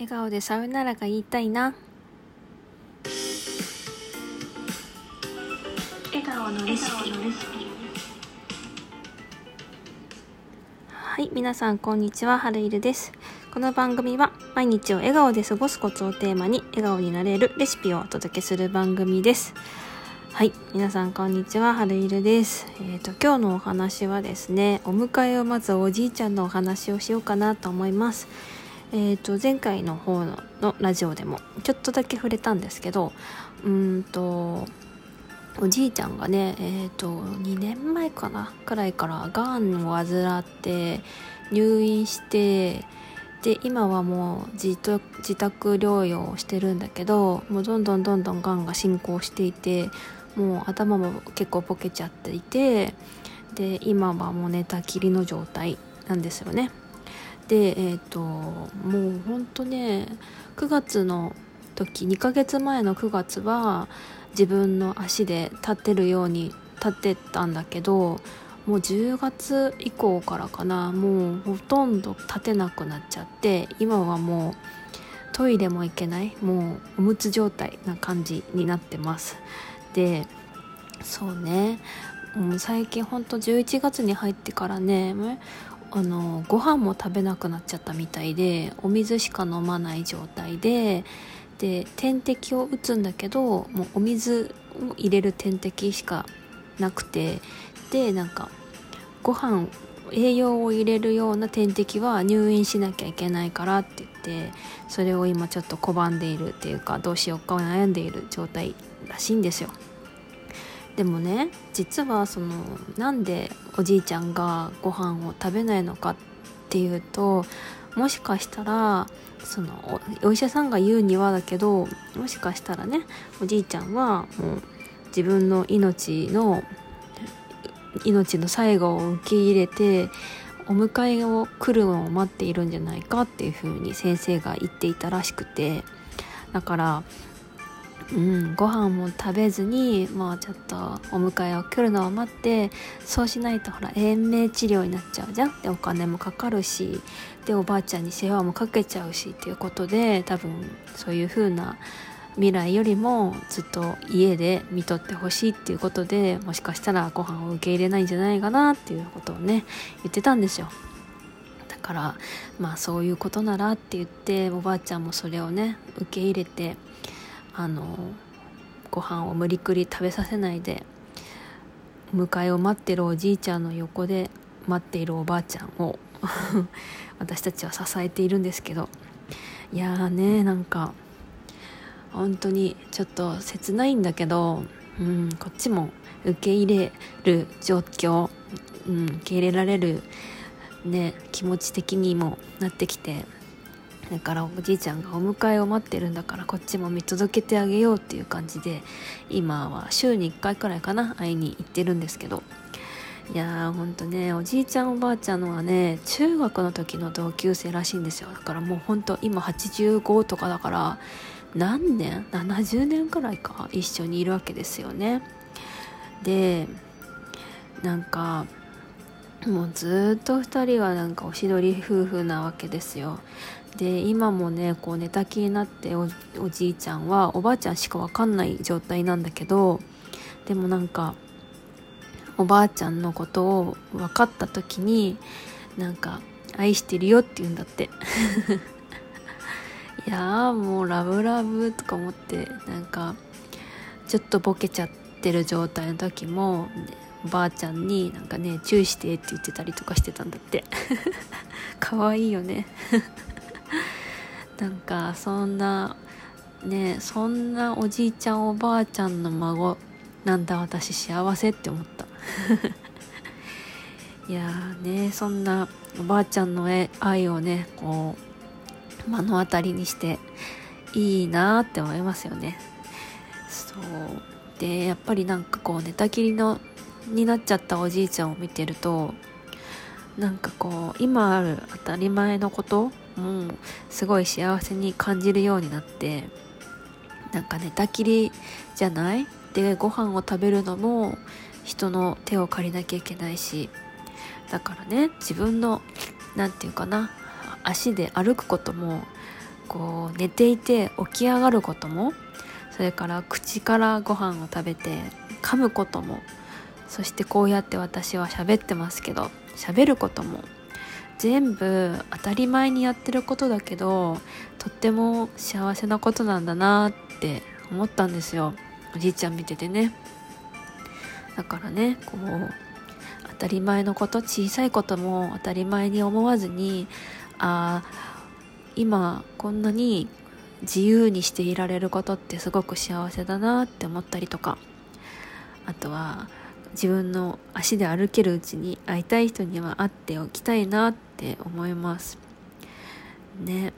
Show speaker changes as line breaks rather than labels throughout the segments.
笑顔でさよならが言いたいな。笑顔のレシピ。はい皆さんこんにちは春いるです。この番組は毎日を笑顔で過ごすコツをテーマに笑顔になれるレシピをお届けする番組です。はい皆さんこんにちは春いるです。えっ、ー、と今日のお話はですねお迎えを待つおじいちゃんのお話をしようかなと思います。えー、と前回の方ののラジオでもちょっとだけ触れたんですけどうんとおじいちゃんがねえー、と2年前かなくらいからがんを患って入院してで今はもう自自宅療養をしてるんだけどもうどんどんどんどんがんが進行していてもう頭も結構ボケちゃっていてで今はもう寝たきりの状態なんですよね。でえっ、ー、ともうほんとね9月の時2ヶ月前の9月は自分の足で立てるように立てたんだけどもう10月以降からかなもうほとんど立てなくなっちゃって今はもうトイレも行けないもうおむつ状態な感じになってます。でそうねもう最近ほんと11月に入ってからねあのご飯も食べなくなっちゃったみたいでお水しか飲まない状態でで点滴を打つんだけどもうお水を入れる点滴しかなくてでなんかご飯栄養を入れるような点滴は入院しなきゃいけないからって言ってそれを今ちょっと拒んでいるっていうかどうしようか悩んでいる状態らしいんですよ。でもね実はそのなんでおじいちゃんがご飯を食べないのかっていうともしかしたらそのお医者さんが言うにはだけどもしかしたらねおじいちゃんはもう自分の命の命の最後を受け入れてお迎えを来るのを待っているんじゃないかっていうふうに先生が言っていたらしくてだからうん、ご飯も食べずにまあちょっとお迎えを来るのを待ってそうしないとほら延命治療になっちゃうじゃん。でお金もかかるしでおばあちゃんに世話もかけちゃうしっていうことで多分そういう風な未来よりもずっと家で見とってほしいっていうことでもしかしたらご飯を受け入れないんじゃないかなっていうことをね言ってたんですよ。だからまあそういうことならって言っておばあちゃんもそれをね受け入れてあのご飯を無理くり食べさせないで迎えを待ってるおじいちゃんの横で待っているおばあちゃんを 私たちは支えているんですけどいやーねなんか本当にちょっと切ないんだけど、うん、こっちも受け入れる状況、うん、受け入れられる、ね、気持ち的にもなってきてだからおじいちゃんがお迎えを待ってるんだからこっちも見届けてあげようっていう感じで今は週に1回くらいかな会いに行ってるんですけど。いやーほんとねおじいちゃんおばあちゃんのはね中学の時の同級生らしいんですよ。だからもうほんと今85とかだから何年？70年くらいか一緒にいるわけですよね。でなんかもうずっと2人はなんかおしどり夫婦なわけですよ。で今もねこう寝たきりになっておじいちゃんはおばあちゃんしか分かんない状態なんだけどでもなんかおばあちゃんのことを分かった時になんか「愛してるよ」って言うんだって。いやもうラブラブとか思ってなんかちょっとボケちゃってる状態の時もおばあちゃんになんかね注意してって言ってたりとかしてたんだって。可愛いよね。なんかそんなねそんなおじいちゃんおばあちゃんの孫なんだ私幸せって思った。いやーねそんなおばあちゃんの愛をねこう目の当たりにしていいなって思いますよね。そう。でやっぱりなんかこう寝たきりのになっちゃったおじいちゃんを見てるとなんかこう今ある当たり前のこともすごい幸せに感じるようになってなんか寝たきりじゃない？でご飯を食べるのも人の手を借りなきゃいけないしだからね自分の何て言うかな足で歩くこともこう寝ていて起き上がることもそれから口からご飯を食べて噛むこともそしてこうやって私は喋ってますけど喋ることも全部当たり前にやってることだけどとっても幸せなことなんだなって思ったんですよ。おじいちゃん見ててね。だからねこう当たり前のこと小さいことも当たり前に思わずにああ今こんなに自由にしていられることってすごく幸せだなって思ったりとかあとは自分の足で歩けるうちに会いたい人には会っておきたいなって思います。ね。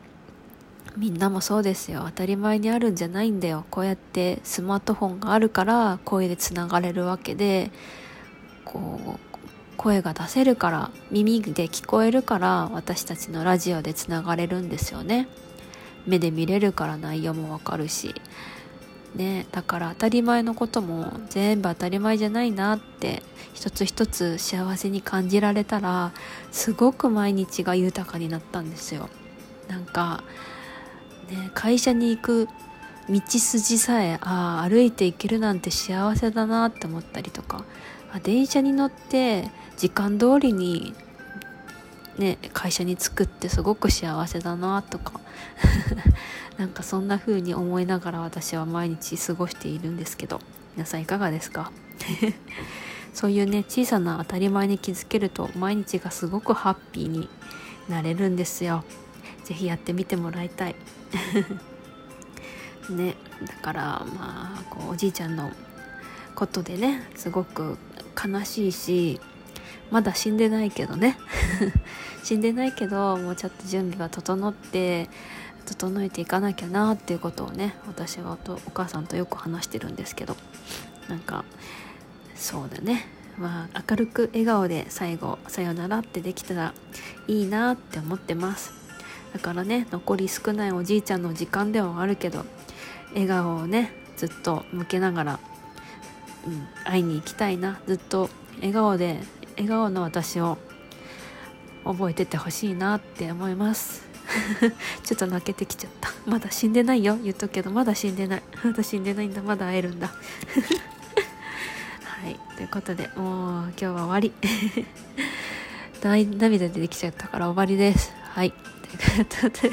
みんなもそうですよ。当たり前にあるんじゃないんだよ。こうやってスマートフォンがあるから声でつながれるわけでこう声が出せるから耳で聞こえるから私たちのラジオでつながれるんですよね。目で見れるから内容もわかるし。ね、だから当たり前のことも全部当たり前じゃないなって一つ一つ幸せに感じられたらすごく毎日が豊かになったんですよ。なんか、ね、会社に行く道筋さえああ歩いて行けるなんて幸せだなって思ったりとか電車に乗って時間通りにね、会社に着くってすごく幸せだなとか。なんかそんな風に思いながら私は毎日過ごしているんですけど。皆さんいかがですか？そういうね小さな当たり前に気づけると毎日がすごくハッピーになれるんですよ。是非やってみてもらいたい。ねだからまあこうおじいちゃんのことでねすごく悲しいしまだ死んでないけどね。死んでないけどもうちょっと準備が整って整えていかなきゃなっていうことをね私はとお母さんとよく話してるんですけど。なんかそうだね。まあ明るく笑顔で最後さよならってできたらいいなって思ってます。だからね残り少ないおじいちゃんの時間ではあるけど笑顔をねずっと向けながら、うん、会いに行きたいな。ずっと笑顔で笑顔の私を覚えててほしいなって思います。ちょっと泣けてきちゃった。まだ死んでないよ。言っとくけどまだ死んでない。まだ死んでないんだ。まだ会えるんだ。はい。ということでもう今日は終わり。涙出てきちゃったから終わりです。はい。ということで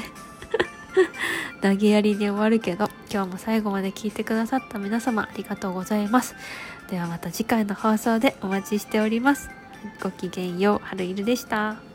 投げやりに終わるけど今日も最後まで聞いてくださった皆様ありがとうございます。ではまた次回の放送でお待ちしております。ごきげんよう、はるいるでした。